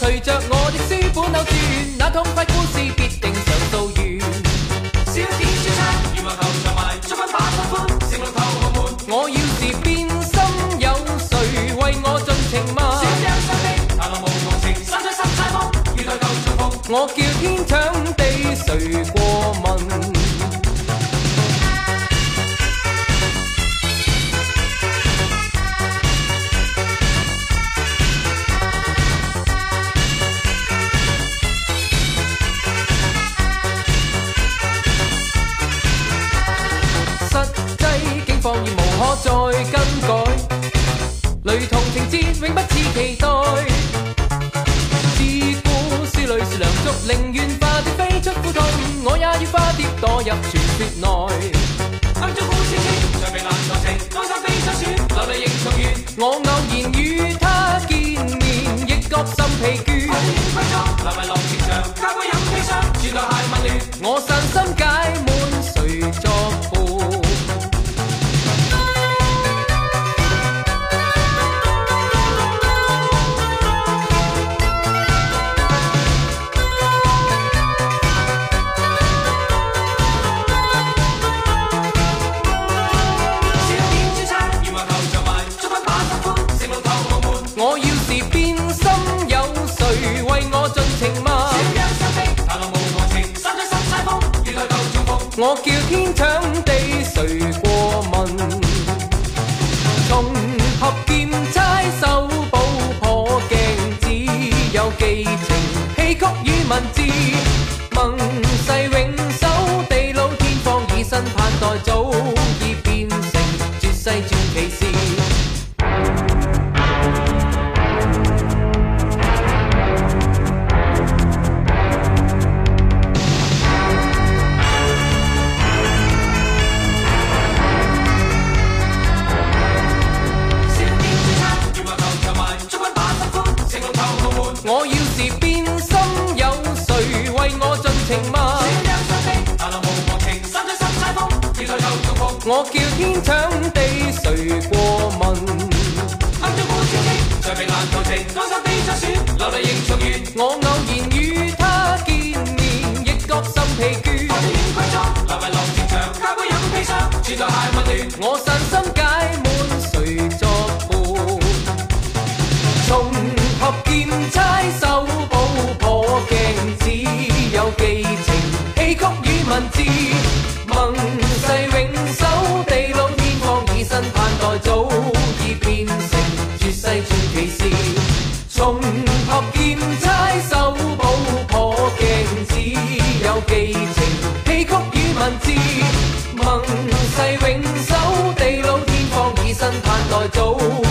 随着我的书本扭转，那痛快故事必定上到完。小点小猜，疑惑头上埋，出分把心宽，成龙头我满。我要是变心，有谁为我尽情吗？小点小猜，谈何无同情，心吹心猜摸，期待旧重逢。我叫。可再更改，雷同情节永不似期待。自古是里是良烛，宁愿化蝶飞出苦痛，我也要化蝶躲入传说内。当中故事穿，常被冷嘲情，哀伤飞伤选，流离仍重怨。我。我叫天抢地，谁过问？重合剑差手补破镜，只有寄情。戏曲与文字，盟誓永守，地老天荒，以身盼代早。我叫天抢地，谁过问？暗中苦思忆，长眉难藏情。江山非在选，流泪凝重怨。我偶然与他见面，亦觉心疲倦。我穿燕归装，留为浪子长。加归有悲伤，裳，自在海云乱。我散心解闷，谁作伴？重合剑差手宝破镜，只有寄情。戏曲与文字，梦。盟世永守，地老天荒，以身盼待，早已变成绝世传奇事。重托剑钗，修补破镜只有寄情，戏曲与文字。盟誓永守，地老天荒，以身盼待，早。